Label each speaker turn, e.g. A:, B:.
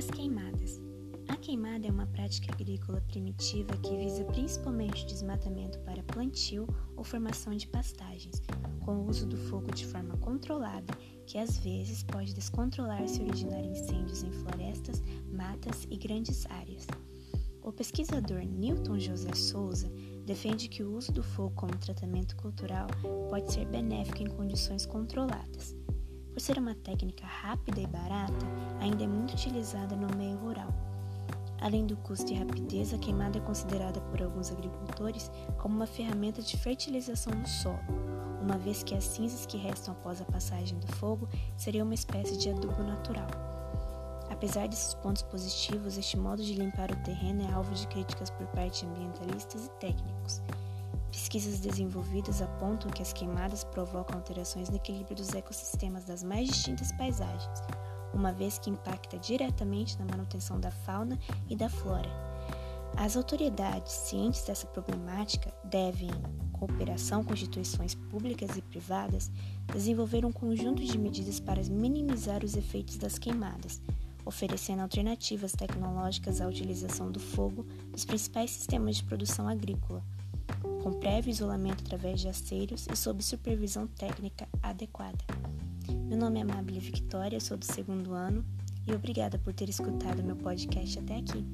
A: As queimadas. A queimada é uma prática agrícola primitiva que visa principalmente o desmatamento para plantio ou formação de pastagens, com o uso do fogo de forma controlada, que às vezes pode descontrolar-se originar incêndios em florestas, matas e grandes áreas. O pesquisador Newton José Souza defende que o uso do fogo como tratamento cultural pode ser benéfico em condições controladas. Por ser uma técnica rápida e barata, ainda é muito utilizada no meio rural. Além do custo e rapidez, a queimada é considerada por alguns agricultores como uma ferramenta de fertilização do solo, uma vez que as cinzas que restam após a passagem do fogo seriam uma espécie de adubo natural. Apesar desses pontos positivos, este modo de limpar o terreno é alvo de críticas por parte de ambientalistas e técnicos. Pesquisas desenvolvidas apontam que as queimadas provocam alterações no equilíbrio dos ecossistemas das mais distintas paisagens, uma vez que impacta diretamente na manutenção da fauna e da flora. As autoridades cientes dessa problemática devem, em cooperação com instituições públicas e privadas, desenvolver um conjunto de medidas para minimizar os efeitos das queimadas, oferecendo alternativas tecnológicas à utilização do fogo nos principais sistemas de produção agrícola, com prévio isolamento através de aceiros e sob supervisão técnica adequada. Meu nome é Amabile Victoria, sou do segundo ano e obrigada por ter escutado meu podcast até aqui.